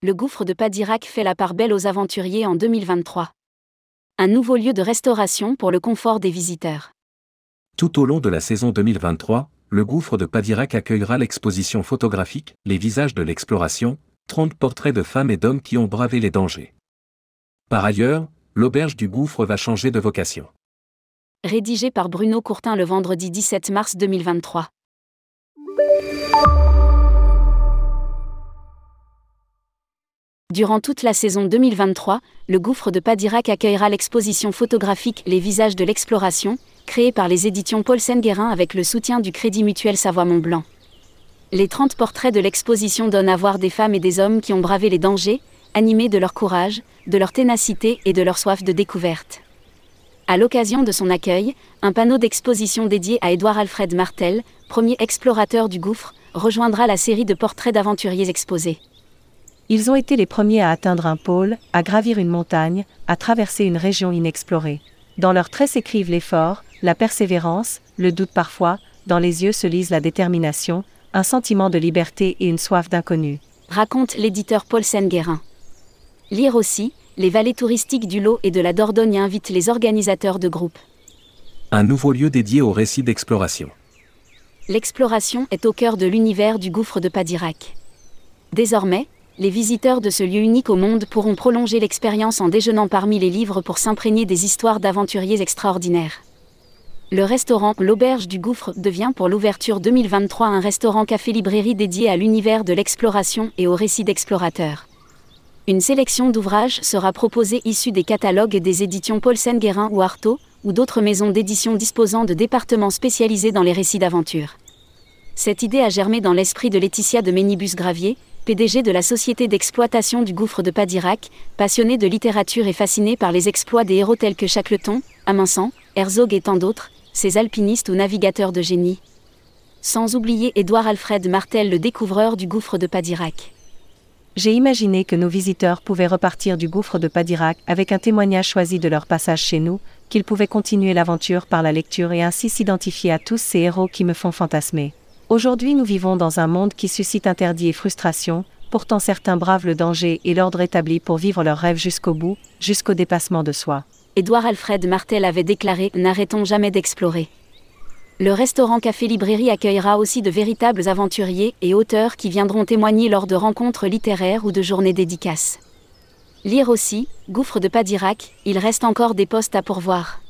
le gouffre de Padirac fait la part belle aux aventuriers en 2023. Un nouveau lieu de restauration pour le confort des visiteurs. Tout au long de la saison 2023, le gouffre de Padirac accueillera l'exposition photographique Les visages de l'exploration, 30 portraits de femmes et d'hommes qui ont bravé les dangers. Par ailleurs, l'auberge du gouffre va changer de vocation. Rédigé par Bruno Courtin le vendredi 17 mars 2023. Durant toute la saison 2023, le gouffre de Padirac accueillera l'exposition photographique Les visages de l'exploration, créée par les éditions Paul Senguerin avec le soutien du Crédit Mutuel Savoie-Mont-Blanc. Les 30 portraits de l'exposition donnent à voir des femmes et des hommes qui ont bravé les dangers, animés de leur courage, de leur ténacité et de leur soif de découverte. À l'occasion de son accueil, un panneau d'exposition dédié à Édouard Alfred Martel, premier explorateur du gouffre, rejoindra la série de portraits d'aventuriers exposés. Ils ont été les premiers à atteindre un pôle, à gravir une montagne, à traverser une région inexplorée. Dans leurs traits s'écrivent l'effort, la persévérance, le doute parfois, dans les yeux se lise la détermination, un sentiment de liberté et une soif d'inconnu. Raconte l'éditeur Paul Senguerin. Lire aussi, les vallées touristiques du Lot et de la Dordogne invitent les organisateurs de groupes. Un nouveau lieu dédié au récit d'exploration. L'exploration est au cœur de l'univers du gouffre de Padirac. Désormais, les visiteurs de ce lieu unique au monde pourront prolonger l'expérience en déjeunant parmi les livres pour s'imprégner des histoires d'aventuriers extraordinaires. Le restaurant L'Auberge du Gouffre devient pour l'ouverture 2023 un restaurant café-librairie dédié à l'univers de l'exploration et aux récits d'explorateurs. Une sélection d'ouvrages sera proposée issue des catalogues des éditions Paulsen Guérin ou Artaud, ou d'autres maisons d'édition disposant de départements spécialisés dans les récits d'aventure. Cette idée a germé dans l'esprit de Laetitia de Ménibus Gravier, PDG de la société d'exploitation du gouffre de Padirac, passionné de littérature et fasciné par les exploits des héros tels que Chacleton, Amansan, Herzog et tant d'autres, ces alpinistes ou navigateurs de génie. Sans oublier Édouard Alfred Martel, le découvreur du gouffre de Padirac. J'ai imaginé que nos visiteurs pouvaient repartir du gouffre de Padirac avec un témoignage choisi de leur passage chez nous, qu'ils pouvaient continuer l'aventure par la lecture et ainsi s'identifier à tous ces héros qui me font fantasmer. Aujourd'hui nous vivons dans un monde qui suscite interdit et frustration, pourtant certains bravent le danger et l'ordre établi pour vivre leurs rêves jusqu'au bout, jusqu'au dépassement de soi. Édouard Alfred Martel avait déclaré N'arrêtons jamais d'explorer. Le restaurant Café Librairie accueillera aussi de véritables aventuriers et auteurs qui viendront témoigner lors de rencontres littéraires ou de journées dédicaces. Lire aussi, Gouffre de Padirac, il reste encore des postes à pourvoir.